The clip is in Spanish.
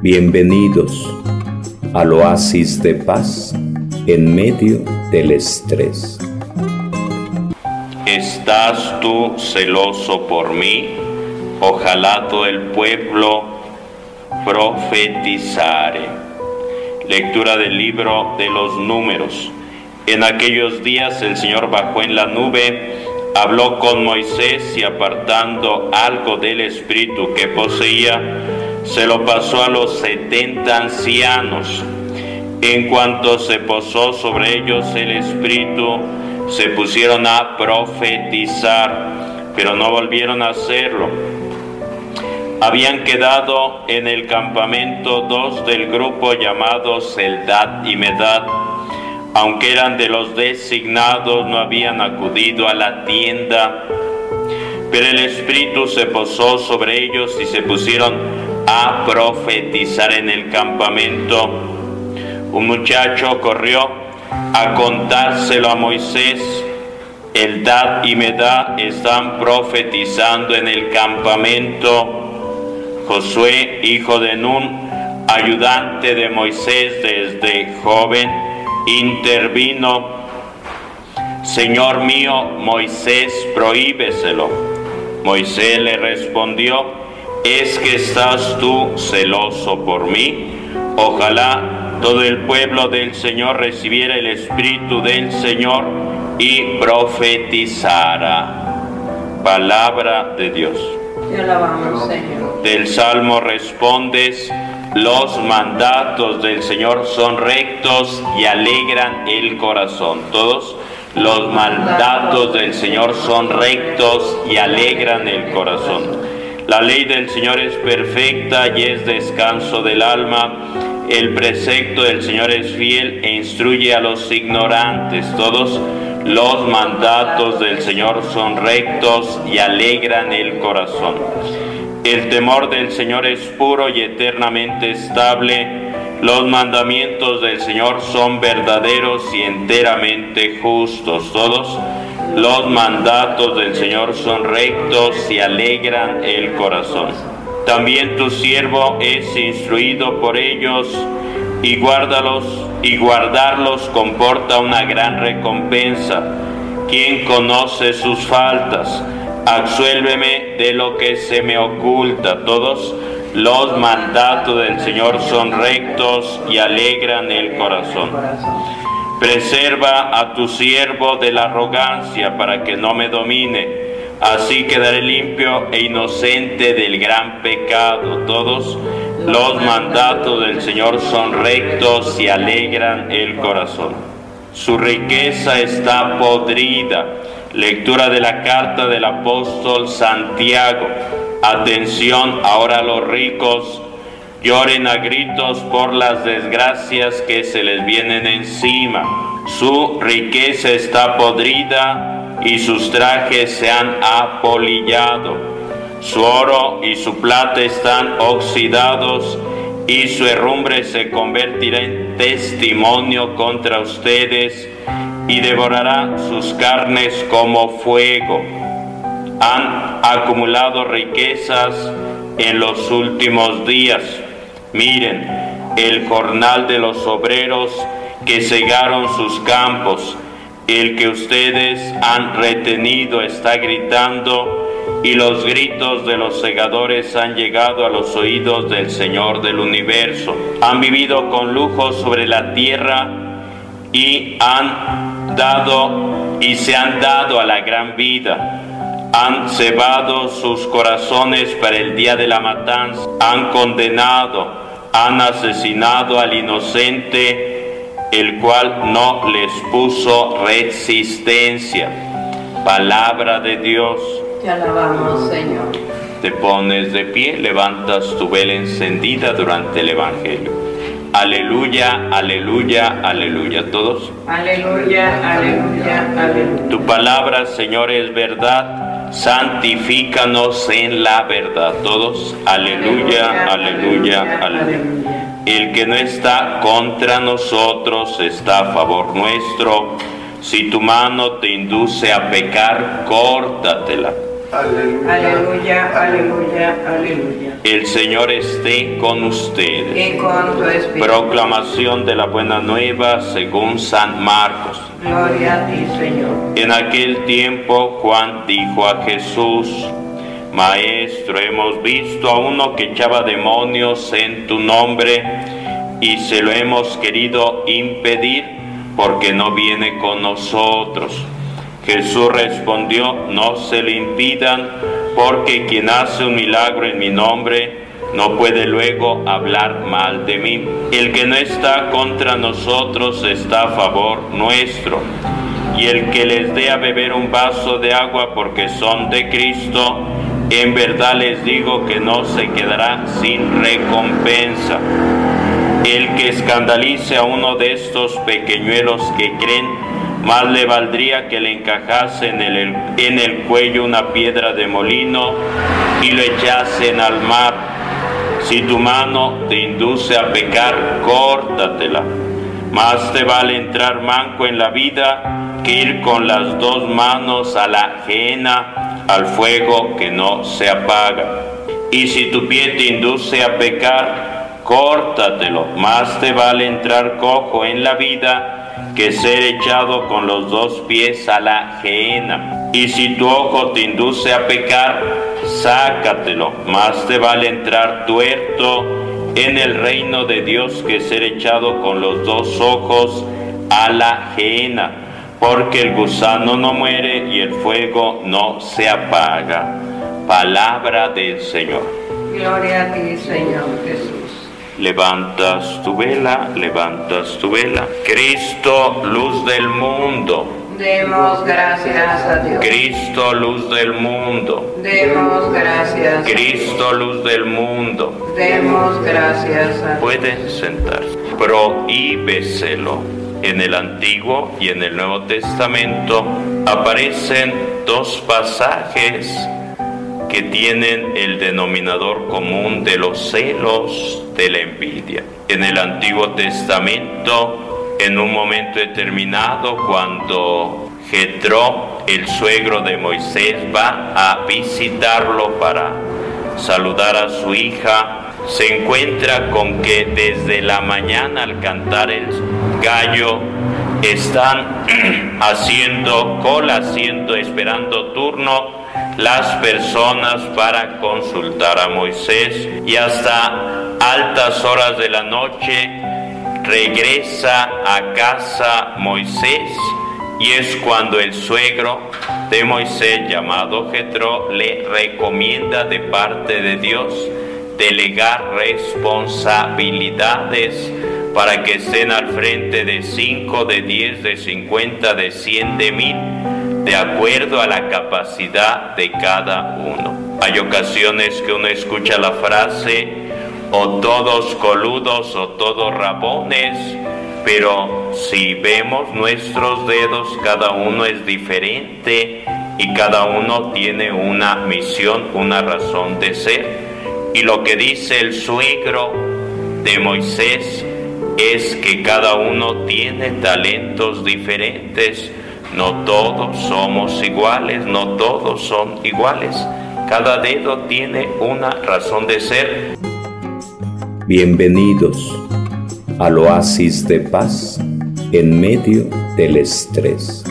Bienvenidos al oasis de paz en medio del estrés. ¿Estás tú celoso por mí? Ojalá todo el pueblo profetizare. Lectura del libro de los números. En aquellos días el Señor bajó en la nube, habló con Moisés y apartando algo del espíritu que poseía, se lo pasó a los setenta ancianos. En cuanto se posó sobre ellos el espíritu, se pusieron a profetizar, pero no volvieron a hacerlo. Habían quedado en el campamento dos del grupo llamados Eldad y Medad aunque eran de los designados, no habían acudido a la tienda, pero el Espíritu se posó sobre ellos y se pusieron a profetizar en el campamento. Un muchacho corrió a contárselo a Moisés. Eldad y Medad están profetizando en el campamento. Josué, hijo de Nun, ayudante de Moisés desde joven, intervino, Señor mío, Moisés, prohíbeselo. Moisés le respondió, ¿es que estás tú celoso por mí? Ojalá todo el pueblo del Señor recibiera el Espíritu del Señor y profetizara. Palabra de Dios. Te alabamos, Señor. Del Salmo respondes, los mandatos del Señor son rectos y alegran el corazón. Todos los mandatos del Señor son rectos y alegran el corazón. La ley del Señor es perfecta y es descanso del alma. El precepto del Señor es fiel e instruye a los ignorantes. Todos los mandatos del Señor son rectos y alegran el corazón. El temor del Señor es puro y eternamente estable. Los mandamientos del Señor son verdaderos y enteramente justos. Todos los mandatos del Señor son rectos y alegran el corazón. También tu siervo es instruido por ellos y guárdalos y guardarlos comporta una gran recompensa. Quien conoce sus faltas? absuélveme de lo que se me oculta. Todos los mandatos del Señor son rectos y alegran el corazón. Preserva a tu siervo de la arrogancia para que no me domine. Así quedaré limpio e inocente del gran pecado. Todos los mandatos del Señor son rectos y alegran el corazón. Su riqueza está podrida Lectura de la carta del apóstol Santiago. Atención, ahora los ricos lloren a gritos por las desgracias que se les vienen encima. Su riqueza está podrida y sus trajes se han apolillado. Su oro y su plata están oxidados y su herrumbre se convertirá en testimonio contra ustedes y devorará sus carnes como fuego. Han acumulado riquezas en los últimos días. Miren el jornal de los obreros que cegaron sus campos. El que ustedes han retenido está gritando y los gritos de los segadores han llegado a los oídos del Señor del universo. Han vivido con lujo sobre la tierra y han dado y se han dado a la gran vida. Han cebado sus corazones para el día de la matanza. Han condenado, han asesinado al inocente, el cual no les puso resistencia. Palabra de Dios. Te alabamos, Señor. Te pones de pie, levantas tu vela encendida durante el Evangelio. Aleluya, aleluya, aleluya. ¿Todos? Aleluya, aleluya, aleluya. Tu palabra, Señor, es verdad. Santifícanos en la verdad. Todos. Aleluya, aleluya, aleluya. El que no está contra nosotros está a favor nuestro. Si tu mano te induce a pecar, córtatela. Aleluya, aleluya, aleluya. El Señor esté con ustedes. Y con tu espíritu. Proclamación de la buena nueva según San Marcos. Gloria a ti, Señor. En aquel tiempo Juan dijo a Jesús, Maestro, hemos visto a uno que echaba demonios en tu nombre y se lo hemos querido impedir porque no viene con nosotros. Jesús respondió, no se le impidan, porque quien hace un milagro en mi nombre no puede luego hablar mal de mí. El que no está contra nosotros está a favor nuestro. Y el que les dé a beber un vaso de agua porque son de Cristo, en verdad les digo que no se quedará sin recompensa. El que escandalice a uno de estos pequeñuelos que creen, más le valdría que le encajase en el, en el cuello una piedra de molino y lo echasen al mar. Si tu mano te induce a pecar, córtatela. Más te vale entrar manco en la vida que ir con las dos manos a la ajena al fuego que no se apaga. Y si tu pie te induce a pecar, córtatelo. Más te vale entrar cojo en la vida que ser echado con los dos pies a la gehenna. Y si tu ojo te induce a pecar, sácatelo. Más te vale entrar tuerto en el reino de Dios que ser echado con los dos ojos a la gehenna. Porque el gusano no muere y el fuego no se apaga. Palabra del Señor. Gloria a ti, Señor Jesús. Levantas tu vela, levantas tu vela. Cristo, luz del mundo. Demos gracias a Dios. Cristo, luz del mundo. Demos gracias. Cristo, luz del mundo. Demos gracias a Dios. Pueden sentarse. Prohíbeselo. En el Antiguo y en el Nuevo Testamento aparecen dos pasajes que tienen el denominador común de los celos, de la envidia. En el Antiguo Testamento, en un momento determinado, cuando Jetro, el suegro de Moisés, va a visitarlo para saludar a su hija, se encuentra con que desde la mañana al cantar el gallo están haciendo cola, haciendo, esperando turno las personas para consultar a Moisés y hasta altas horas de la noche regresa a casa Moisés y es cuando el suegro de Moisés llamado Jetro le recomienda de parte de Dios delegar responsabilidades para que estén al frente de 5, de 10, de 50, de 100, de mil, de acuerdo a la capacidad de cada uno. Hay ocasiones que uno escucha la frase, o todos coludos o todos rabones, pero si vemos nuestros dedos, cada uno es diferente y cada uno tiene una misión, una razón de ser. Y lo que dice el suegro de Moisés es que cada uno tiene talentos diferentes, no todos somos iguales, no todos son iguales, cada dedo tiene una razón de ser. Bienvenidos al oasis de paz en medio del estrés.